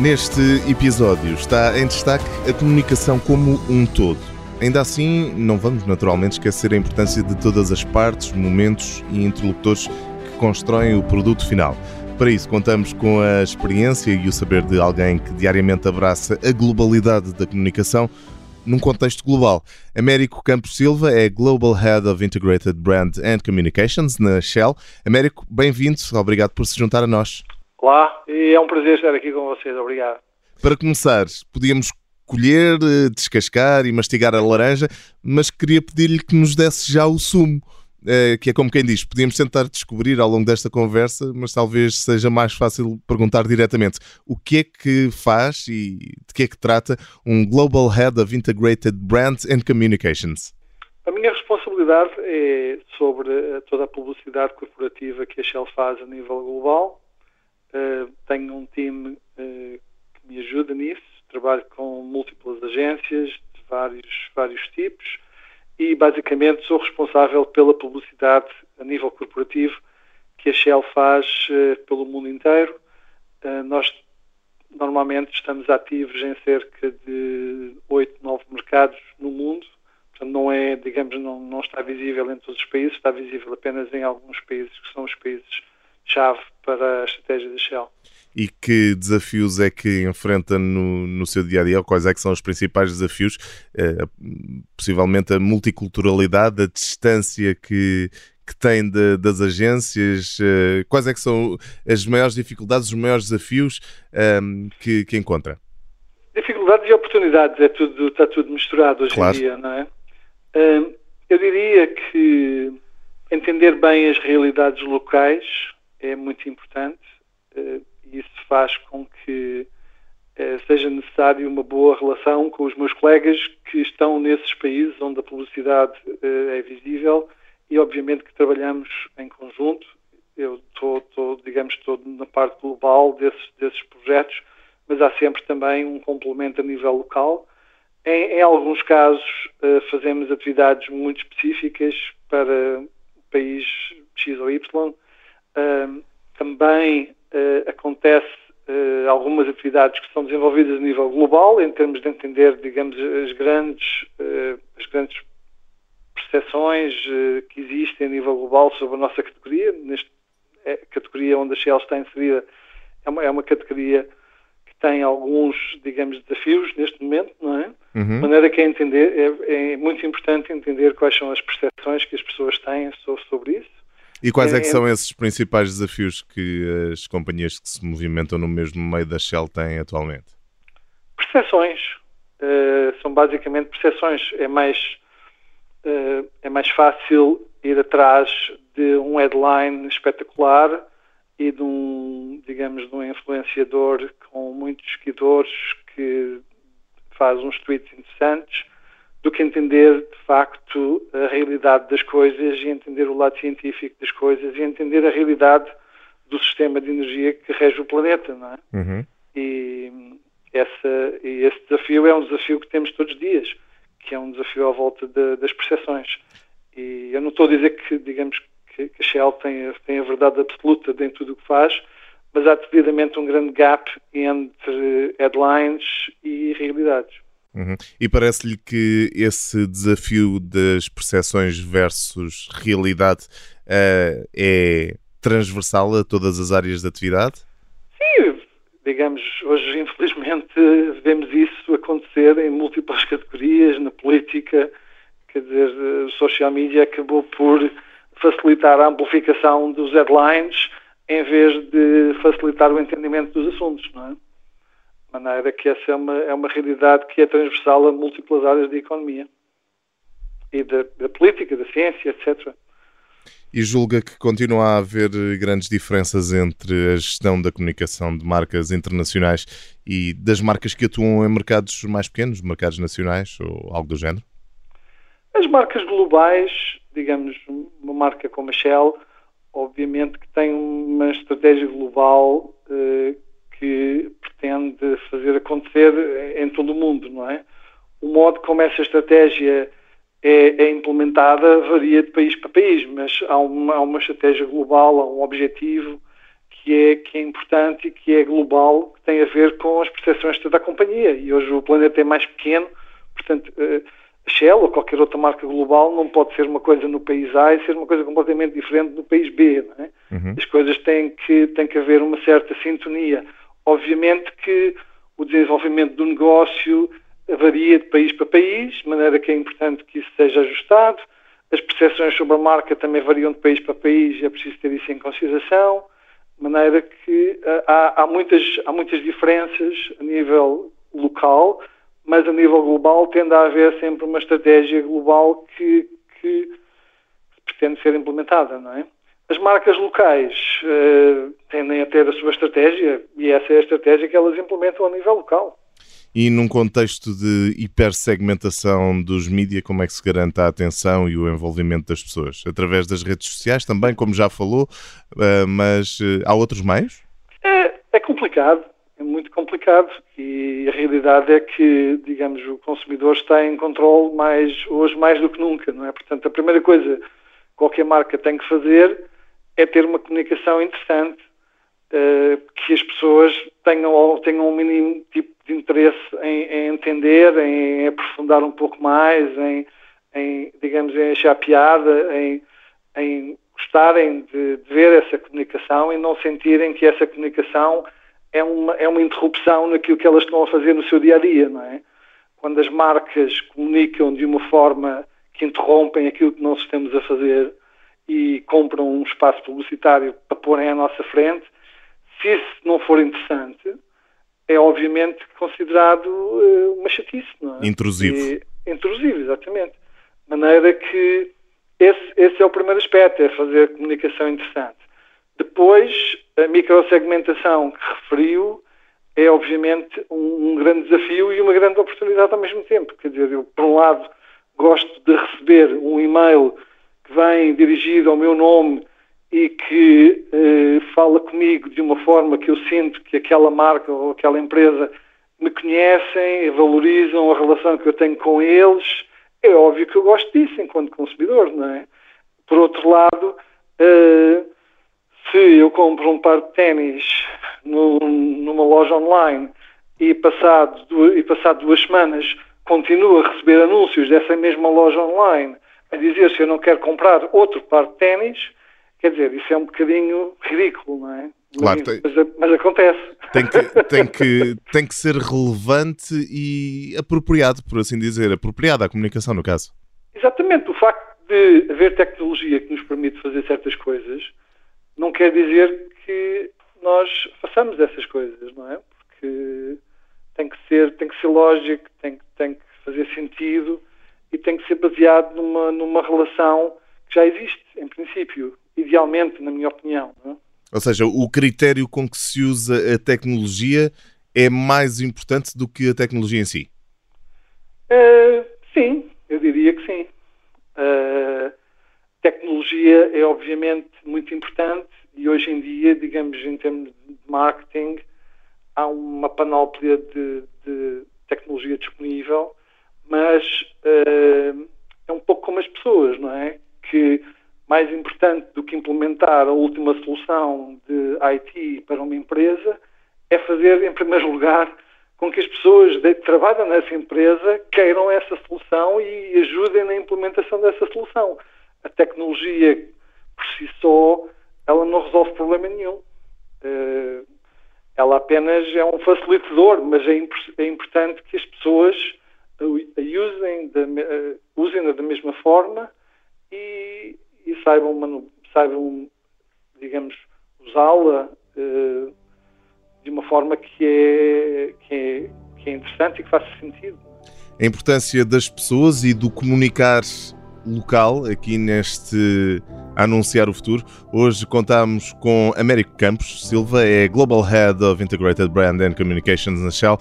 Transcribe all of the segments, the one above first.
Neste episódio está em destaque a comunicação como um todo. Ainda assim, não vamos naturalmente esquecer a importância de todas as partes, momentos e interlocutores que constroem o produto final. Para isso, contamos com a experiência e o saber de alguém que diariamente abraça a globalidade da comunicação num contexto global. Américo Campos Silva é Global Head of Integrated Brand and Communications na Shell. Américo, bem-vindo, obrigado por se juntar a nós. Olá, e é um prazer estar aqui com vocês, obrigado. Para começar, podíamos colher, eh, descascar e mastigar a laranja, mas queria pedir-lhe que nos desse já o sumo, eh, que é como quem diz, podíamos tentar descobrir ao longo desta conversa, mas talvez seja mais fácil perguntar diretamente o que é que faz e de que é que trata um Global Head of Integrated Brand and Communications. A minha responsabilidade é sobre toda a publicidade corporativa que a Shell faz a nível global Uh, tenho um time uh, que me ajuda nisso, trabalho com múltiplas agências de vários, vários tipos e basicamente sou responsável pela publicidade a nível corporativo que a Shell faz uh, pelo mundo inteiro. nós normalmente estamos ativos em cerca de 8, 9 mercados no mundo, portanto não é, digamos, não, não está visível em todos os países, está visível apenas em alguns países que são os países chave para a estratégia da Shell. E que desafios é que enfrenta no, no seu dia a dia? Quais é que são os principais desafios? Eh, possivelmente a multiculturalidade, a distância que, que tem de, das agências? Eh, quais é que são as maiores dificuldades, os maiores desafios um, que, que encontra? Dificuldades e oportunidades, é tudo, está tudo misturado hoje claro. em dia, não é? Um, eu diria que entender bem as realidades locais é muito importante eh, e isso faz com que eh, seja necessário uma boa relação com os meus colegas que estão nesses países onde a publicidade eh, é visível e obviamente que trabalhamos em conjunto. Eu estou, digamos, estou na parte global desses, desses projetos, mas há sempre também um complemento a nível local. Em, em alguns casos fazemos atividades muito específicas para país X ou Y, também uh, acontece uh, algumas atividades que são desenvolvidas a nível global, em termos de entender, digamos, as grandes, uh, as grandes percepções que existem a nível global sobre a nossa categoria. Nesta é, categoria onde a Shell está inserida é uma, é uma categoria que tem alguns, digamos, desafios neste momento, não é? Uhum. De maneira que é, entender, é, é muito importante entender quais são as percepções que as pessoas têm sobre, sobre isso e quais é, é que são esses principais desafios que as companhias que se movimentam no mesmo meio da Shell têm atualmente? Percepções. Uh, são basicamente percepções. É mais, uh, é mais fácil ir atrás de um headline espetacular e de um, digamos, de um influenciador com muitos seguidores que faz uns tweets interessantes do que entender de facto a realidade das coisas e entender o lado científico das coisas e entender a realidade do sistema de energia que rege o planeta, não é? Uhum. E, essa, e esse desafio é um desafio que temos todos os dias, que é um desafio à volta de, das percepções. E eu não estou a dizer que, digamos, que, que a Shell tem, tem a verdade absoluta dentro de tudo o que faz, mas há devidamente um grande gap entre headlines e realidades. Uhum. E parece-lhe que esse desafio das percepções versus realidade uh, é transversal a todas as áreas de atividade? Sim, digamos, hoje infelizmente vemos isso acontecer em múltiplas categorias, na política, quer dizer, o social media acabou por facilitar a amplificação dos headlines em vez de facilitar o entendimento dos assuntos, não é? De maneira que essa é uma, é uma realidade que é transversal a múltiplas áreas da economia e da, da política, da ciência, etc. E julga que continua a haver grandes diferenças entre a gestão da comunicação de marcas internacionais e das marcas que atuam em mercados mais pequenos, mercados nacionais ou algo do género? As marcas globais, digamos, uma marca como a Shell, obviamente que tem uma estratégia global eh, pretende fazer acontecer em todo o mundo, não é? O modo como essa estratégia é, é implementada varia de país para país, mas há uma, há uma estratégia global, há um objetivo que é, que é importante e que é global, que tem a ver com as percepções da companhia. E hoje o planeta é mais pequeno, portanto, eh, a Shell ou qualquer outra marca global não pode ser uma coisa no país A e ser uma coisa completamente diferente no país B. É? Uhum. As coisas têm que, têm que haver uma certa sintonia. Obviamente que o desenvolvimento do negócio varia de país para país, de maneira que é importante que isso seja ajustado. As percepções sobre a marca também variam de país para país e é preciso ter isso em consideração, de maneira que uh, há, há, muitas, há muitas diferenças a nível local, mas a nível global tende a haver sempre uma estratégia global que, que pretende ser implementada, não é? As marcas locais uh, tendem a ter a sua estratégia e essa é a estratégia que elas implementam a nível local. E num contexto de hipersegmentação dos mídias, como é que se garante a atenção e o envolvimento das pessoas? Através das redes sociais também, como já falou, uh, mas uh, há outros meios? É, é complicado, é muito complicado e a realidade é que, digamos, o consumidor está em controle mais, hoje mais do que nunca, não é? Portanto, a primeira coisa que qualquer marca tem que fazer é ter uma comunicação interessante, uh, que as pessoas tenham, tenham um mínimo tipo de interesse em, em entender, em, aprofundar um pouco mais, em, em digamos, em achar piada, em, em gostarem de, de, ver essa comunicação e não sentirem que essa comunicação é uma, é uma interrupção naquilo que elas estão a fazer no seu dia a dia, não é? Quando as marcas comunicam de uma forma que interrompem aquilo que nós estamos a fazer, e compram um espaço publicitário para porem à nossa frente, se isso não for interessante, é obviamente considerado uh, uma chatice, não é? Intrusivo. E, intrusivo, exatamente. De maneira que esse, esse é o primeiro aspecto, é fazer comunicação interessante. Depois, a microsegmentação que referiu é obviamente um, um, grande desafio e uma grande oportunidade ao mesmo tempo. Quer dizer, eu, por um lado, gosto de receber um e-mail vem dirigido ao meu nome e que eh, fala comigo de uma forma que eu sinto que aquela marca ou aquela empresa me conhecem, valorizam a relação que eu tenho com eles, é óbvio que eu gosto disso enquanto consumidor, não é? Por outro lado, eh, se eu compro um par de ténis numa loja online e passado, e passado duas semanas continuo a receber anúncios dessa mesma loja online a dizer se eu não quero comprar outro par de ténis, quer dizer, isso é um bocadinho ridículo, não é? Claro, mas, tem, mas, mas, acontece. Tem que, tem, que, tem que ser relevante e apropriado, por assim dizer, apropriado à comunicação, no caso. Exatamente. O facto de haver tecnologia que nos permite fazer certas coisas não quer dizer que nós façamos essas coisas, não é? Porque tem que ser, tem que ser lógico, tem, tem que fazer sentido e tem que ser baseado numa, numa relação que já existe, em princípio, idealmente, na minha opinião. É? Ou seja, o critério com que se usa a tecnologia é mais importante do que a tecnologia em si? Uh, sim, eu diria que sim. Uh, tecnologia é obviamente muito importante e hoje em dia, digamos, em termos de marketing, há uma panóplia de, de tecnologia disponível mas uh, é um pouco como as pessoas, não é? Que mais importante do que implementar a última solução de IT para uma empresa é fazer, em primeiro lugar, com que as pessoas que trabalham nessa empresa queiram essa solução e ajudem na implementação dessa solução. A tecnologia, por si só, ela não resolve problema nenhum. Uh, ela apenas é um facilitador, mas é, é importante que as pessoas a usem da, usem da mesma forma e, e saibam, saibam, digamos, usá-la uh, de uma forma que é, que, é, que é interessante e que faça sentido. A importância das pessoas e do comunicar local aqui neste anunciar o futuro. Hoje contamos com Américo Campos Silva, é Global Head of Integrated Brand and Communications na Shell.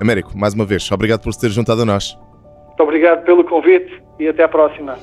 Américo, mais uma vez, obrigado por se ter juntado a nós. Muito obrigado pelo convite e até à próxima.